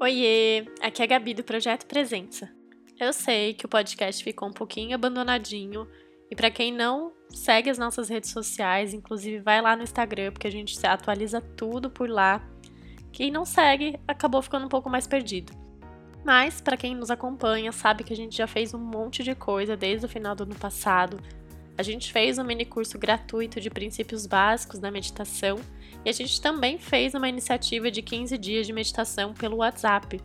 Oiê, aqui é a Gabi do Projeto Presença. Eu sei que o podcast ficou um pouquinho abandonadinho e para quem não segue as nossas redes sociais, inclusive vai lá no Instagram porque a gente atualiza tudo por lá. Quem não segue acabou ficando um pouco mais perdido. Mas para quem nos acompanha, sabe que a gente já fez um monte de coisa desde o final do ano passado. A gente fez um mini curso gratuito de princípios básicos da meditação e a gente também fez uma iniciativa de 15 dias de meditação pelo WhatsApp.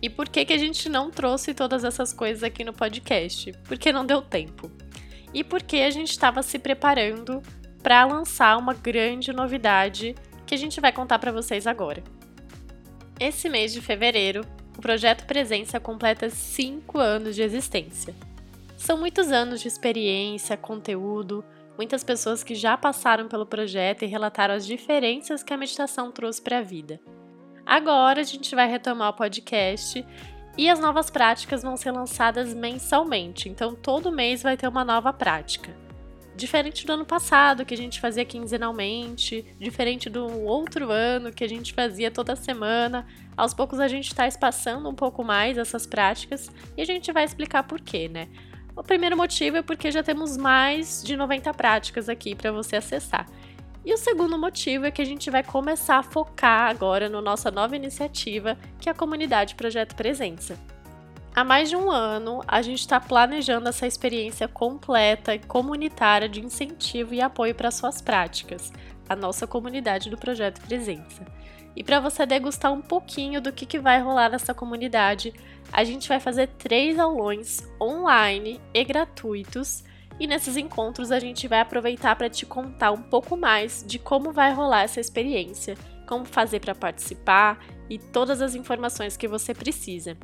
E por que, que a gente não trouxe todas essas coisas aqui no podcast? Porque não deu tempo. E porque a gente estava se preparando para lançar uma grande novidade que a gente vai contar para vocês agora. Esse mês de fevereiro, o projeto Presença completa 5 anos de existência. São muitos anos de experiência, conteúdo, muitas pessoas que já passaram pelo projeto e relataram as diferenças que a meditação trouxe para a vida. Agora a gente vai retomar o podcast e as novas práticas vão ser lançadas mensalmente, então todo mês vai ter uma nova prática. Diferente do ano passado, que a gente fazia quinzenalmente, diferente do outro ano, que a gente fazia toda semana, aos poucos a gente está espaçando um pouco mais essas práticas e a gente vai explicar por quê, né? O primeiro motivo é porque já temos mais de 90 práticas aqui para você acessar. E o segundo motivo é que a gente vai começar a focar agora na no nossa nova iniciativa, que é a comunidade Projeto Presença. Há mais de um ano, a gente está planejando essa experiência completa e comunitária de incentivo e apoio para suas práticas, a nossa comunidade do Projeto Presença. E para você degustar um pouquinho do que, que vai rolar nessa comunidade, a gente vai fazer três aulões online e gratuitos. E nesses encontros a gente vai aproveitar para te contar um pouco mais de como vai rolar essa experiência, como fazer para participar e todas as informações que você precisa.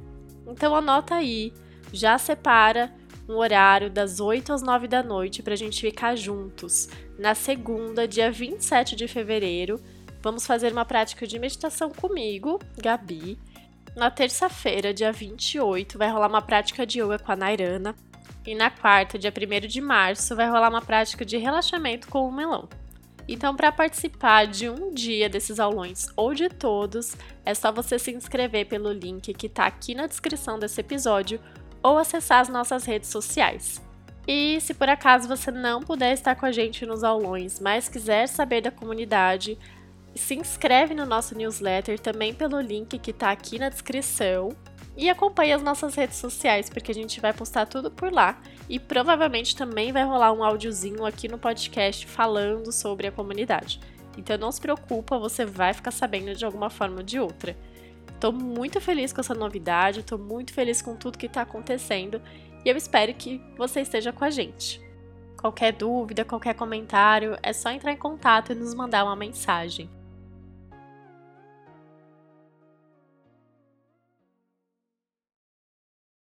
Então anota aí, já separa um horário das 8 às 9 da noite para a gente ficar juntos. Na segunda, dia 27 de fevereiro, vamos fazer uma prática de meditação comigo, Gabi, na terça-feira, dia 28, vai rolar uma prática de yoga com a Nairana. E na quarta, dia 1 de março, vai rolar uma prática de relaxamento com o melão. Então, para participar de um dia desses aulões ou de todos, é só você se inscrever pelo link que está aqui na descrição desse episódio ou acessar as nossas redes sociais. E se por acaso você não puder estar com a gente nos aulões, mas quiser saber da comunidade, se inscreve no nosso newsletter também pelo link que está aqui na descrição e acompanhe as nossas redes sociais, porque a gente vai postar tudo por lá e provavelmente também vai rolar um áudiozinho aqui no podcast falando sobre a comunidade. Então não se preocupa, você vai ficar sabendo de alguma forma ou de outra. Estou muito feliz com essa novidade, estou muito feliz com tudo que está acontecendo e eu espero que você esteja com a gente. Qualquer dúvida, qualquer comentário, é só entrar em contato e nos mandar uma mensagem.